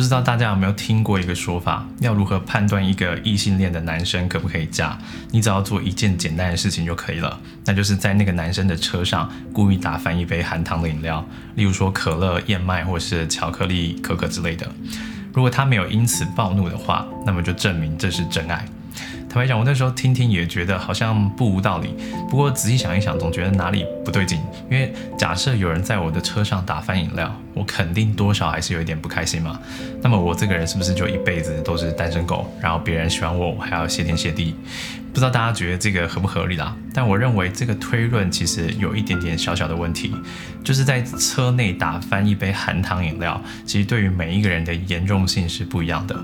不知道大家有没有听过一个说法，要如何判断一个异性恋的男生可不可以嫁？你只要做一件简单的事情就可以了，那就是在那个男生的车上故意打翻一杯含糖的饮料，例如说可乐、燕麦或是巧克力可可之类的。如果他没有因此暴怒的话，那么就证明这是真爱。坦白讲，我那时候听听也觉得好像不无道理。不过仔细想一想，总觉得哪里不对劲。因为假设有人在我的车上打翻饮料，我肯定多少还是有一点不开心嘛。那么我这个人是不是就一辈子都是单身狗？然后别人喜欢我，我还要谢天谢地？不知道大家觉得这个合不合理啦？但我认为这个推论其实有一点点小小的问题，就是在车内打翻一杯含糖饮料，其实对于每一个人的严重性是不一样的。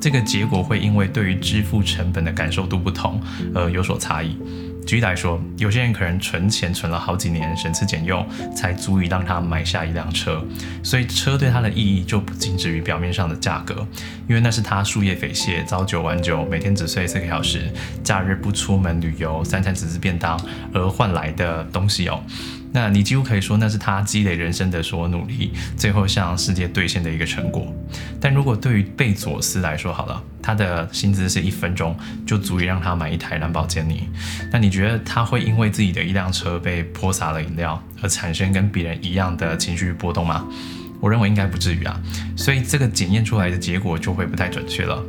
这个结果会因为对于支付成本的感受度不同而有所差异。举例来说，有些人可能存钱存了好几年，省吃俭用，才足以让他买下一辆车，所以车对他的意义就不仅止于表面上的价格，因为那是他树叶匪懈，朝九晚九，每天只睡四个小时，假日不出门旅游，三餐只吃便当而换来的东西哦。那你几乎可以说，那是他积累人生的所有努力，最后向世界兑现的一个成果。但如果对于贝佐斯来说，好了，他的薪资是一分钟就足以让他买一台兰博基尼，那你觉得他会因为自己的一辆车被泼洒了饮料而产生跟别人一样的情绪波动吗？我认为应该不至于啊。所以这个检验出来的结果就会不太准确了。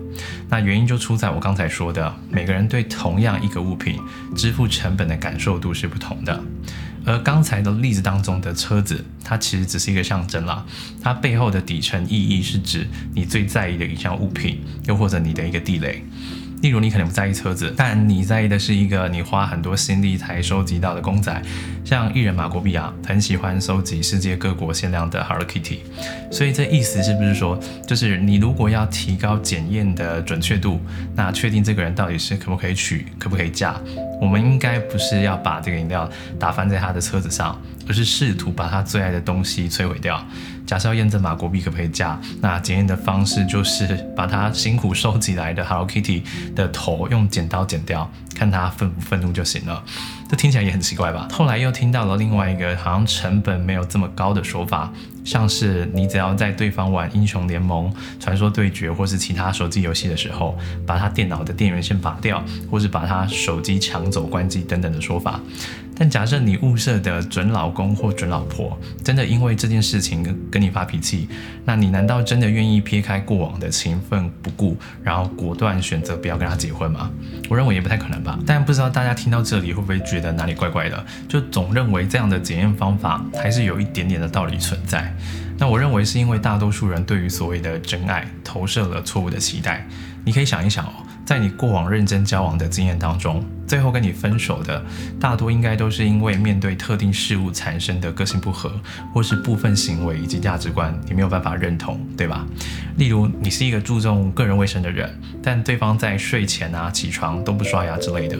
那原因就出在我刚才说的，每个人对同样一个物品支付成本的感受度是不同的。而刚才的例子当中的车子，它其实只是一个象征啦，它背后的底层意义是指你最在意的一项物品，又或者你的一个地雷。例如，你可能不在意车子，但你在意的是一个你花很多心力才收集到的公仔，像艺人马国碧啊，很喜欢收集世界各国限量的 Hello Kitty。所以这意思是不是说，就是你如果要提高检验的准确度，那确定这个人到底是可不可以娶，可不可以嫁，我们应该不是要把这个饮料打翻在他的车子上，而是试图把他最爱的东西摧毁掉。假设要验证马国币可不可以加，那检验的方式就是把他辛苦收集来的 Hello Kitty 的头用剪刀剪掉，看他愤不愤怒就行了。这听起来也很奇怪吧？后来又听到了另外一个好像成本没有这么高的说法，像是你只要在对方玩英雄联盟、传说对决或是其他手机游戏的时候，把他电脑的电源线拔掉，或是把他手机抢走关机等等的说法。但假设你物色的准老公或准老婆真的因为这件事情跟你发脾气，那你难道真的愿意撇开过往的情分不顾，然后果断选择不要跟他结婚吗？我认为也不太可能吧。但不知道大家听到这里会不会觉得哪里怪怪的？就总认为这样的检验方法还是有一点点的道理存在。那我认为是因为大多数人对于所谓的真爱投射了错误的期待。你可以想一想哦。在你过往认真交往的经验当中，最后跟你分手的大多应该都是因为面对特定事物产生的个性不合，或是部分行为以及价值观你没有办法认同，对吧？例如你是一个注重个人卫生的人，但对方在睡前啊、起床都不刷牙之类的，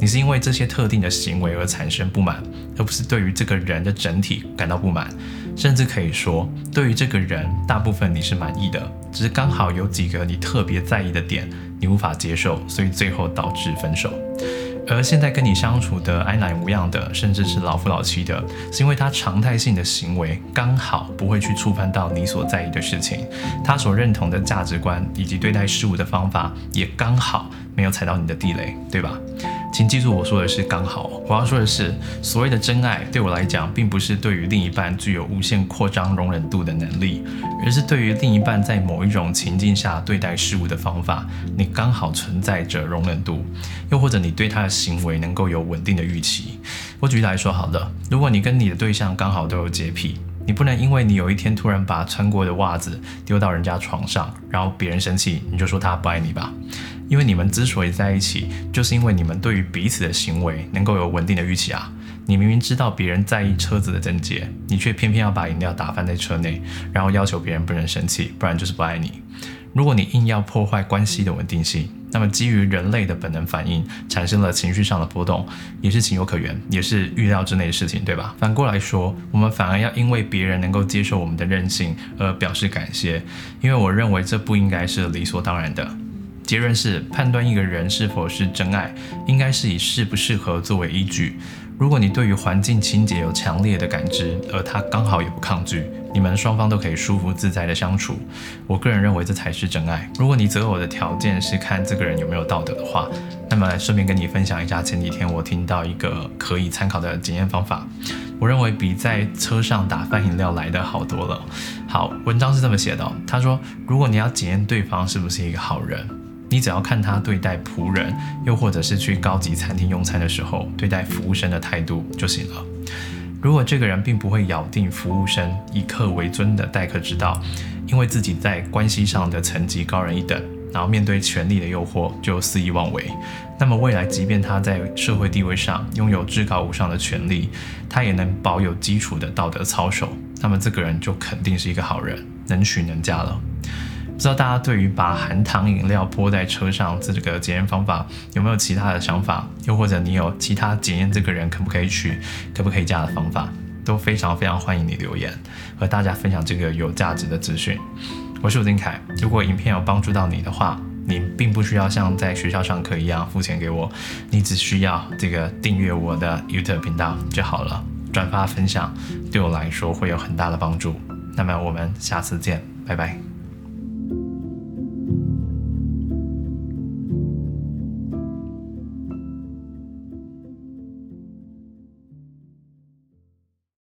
你是因为这些特定的行为而产生不满，而不是对于这个人的整体感到不满，甚至可以说对于这个人大部分你是满意的，只是刚好有几个你特别在意的点。你无法接受，所以最后导致分手。而现在跟你相处的安然无恙的，甚至是老夫老妻的，是因为他常态性的行为刚好不会去触犯到你所在意的事情，他所认同的价值观以及对待事物的方法也刚好没有踩到你的地雷，对吧？请记住我说的是刚好，我要说的是，所谓的真爱对我来讲，并不是对于另一半具有无限扩张容忍度的能力，而是对于另一半在某一种情境下对待事物的方法，你刚好存在着容忍度，又或者你对他的行为能够有稳定的预期。我举例来说好了，如果你跟你的对象刚好都有洁癖。你不能因为你有一天突然把穿过的袜子丢到人家床上，然后别人生气，你就说他不爱你吧？因为你们之所以在一起，就是因为你们对于彼此的行为能够有稳定的预期啊。你明明知道别人在意车子的整洁，你却偏偏要把饮料打翻在车内，然后要求别人不能生气，不然就是不爱你。如果你硬要破坏关系的稳定性，那么基于人类的本能反应，产生了情绪上的波动，也是情有可原，也是预料之内的事情，对吧？反过来说，我们反而要因为别人能够接受我们的任性而表示感谢，因为我认为这不应该是理所当然的。结论是，判断一个人是否是真爱，应该是以适不适合作为依据。如果你对于环境清洁有强烈的感知，而他刚好也不抗拒，你们双方都可以舒服自在的相处。我个人认为这才是真爱。如果你择偶的条件是看这个人有没有道德的话，那么顺便跟你分享一下，前几天我听到一个可以参考的检验方法，我认为比在车上打翻饮料来的好多了。好，文章是这么写的，他说，如果你要检验对方是不是一个好人，你只要看他对待仆人，又或者是去高级餐厅用餐的时候对待服务生的态度就行了。如果这个人并不会咬定服务生以客为尊的待客之道，因为自己在关系上的层级高人一等，然后面对权力的诱惑就肆意妄为，那么未来即便他在社会地位上拥有至高无上的权利，他也能保有基础的道德操守，那么这个人就肯定是一个好人，能娶能嫁了。不知道大家对于把含糖饮料泼在车上这个检验方法有没有其他的想法？又或者你有其他检验这个人可不可以取、可不可以加的方法？都非常非常欢迎你留言，和大家分享这个有价值的资讯。我是吴金凯，如果影片有帮助到你的话，你并不需要像在学校上课一样付钱给我，你只需要这个订阅我的 YouTube 频道就好了，转发分享对我来说会有很大的帮助。那么我们下次见，拜拜。